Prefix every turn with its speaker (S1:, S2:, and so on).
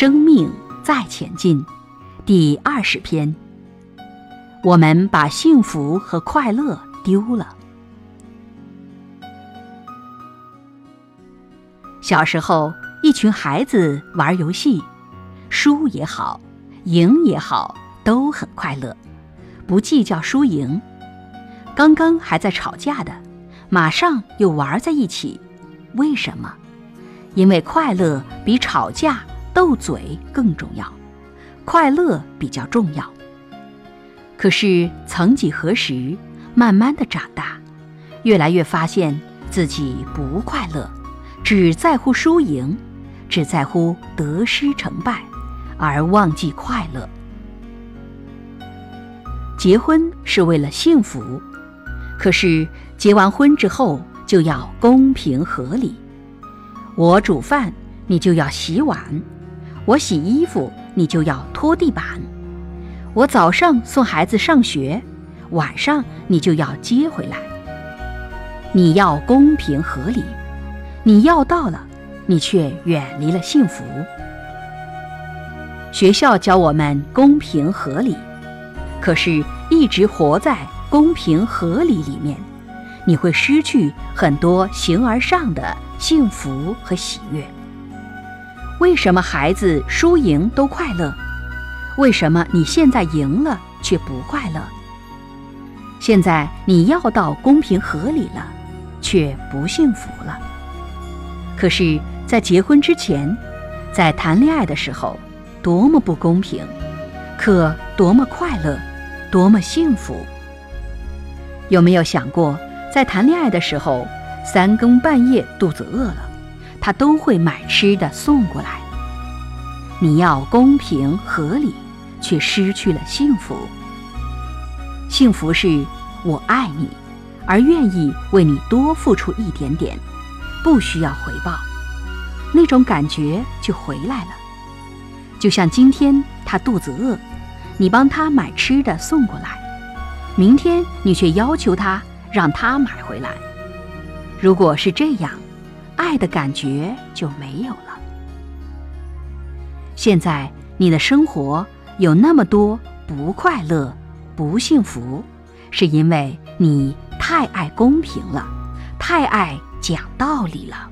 S1: 生命再前进，第二十篇。我们把幸福和快乐丢了。小时候，一群孩子玩游戏，输也好，赢也好，都很快乐，不计较输赢。刚刚还在吵架的，马上又玩在一起。为什么？因为快乐比吵架、斗嘴更重要，快乐比较重要。可是，曾几何时，慢慢的长大，越来越发现自己不快乐，只在乎输赢，只在乎得失成败，而忘记快乐。结婚是为了幸福，可是结完婚之后就要公平合理。我煮饭，你就要洗碗；我洗衣服，你就要拖地板。我早上送孩子上学，晚上你就要接回来。你要公平合理，你要到了，你却远离了幸福。学校教我们公平合理，可是一直活在公平合理里面，你会失去很多形而上的幸福和喜悦。为什么孩子输赢都快乐？为什么你现在赢了却不快乐？现在你要到公平合理了，却不幸福了。可是，在结婚之前，在谈恋爱的时候，多么不公平，可多么快乐，多么幸福。有没有想过，在谈恋爱的时候，三更半夜肚子饿了，他都会买吃的送过来？你要公平合理。却失去了幸福。幸福是我爱你，而愿意为你多付出一点点，不需要回报，那种感觉就回来了。就像今天他肚子饿，你帮他买吃的送过来，明天你却要求他让他买回来。如果是这样，爱的感觉就没有了。现在你的生活。有那么多不快乐、不幸福，是因为你太爱公平了，太爱讲道理了。